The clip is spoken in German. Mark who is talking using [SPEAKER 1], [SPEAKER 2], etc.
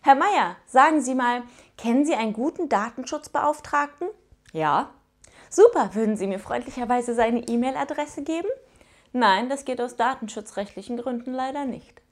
[SPEAKER 1] Herr Meier, sagen Sie mal, kennen Sie einen guten Datenschutzbeauftragten?
[SPEAKER 2] Ja.
[SPEAKER 1] Super, würden Sie mir freundlicherweise seine E-Mail-Adresse geben?
[SPEAKER 2] Nein, das geht aus datenschutzrechtlichen Gründen leider nicht.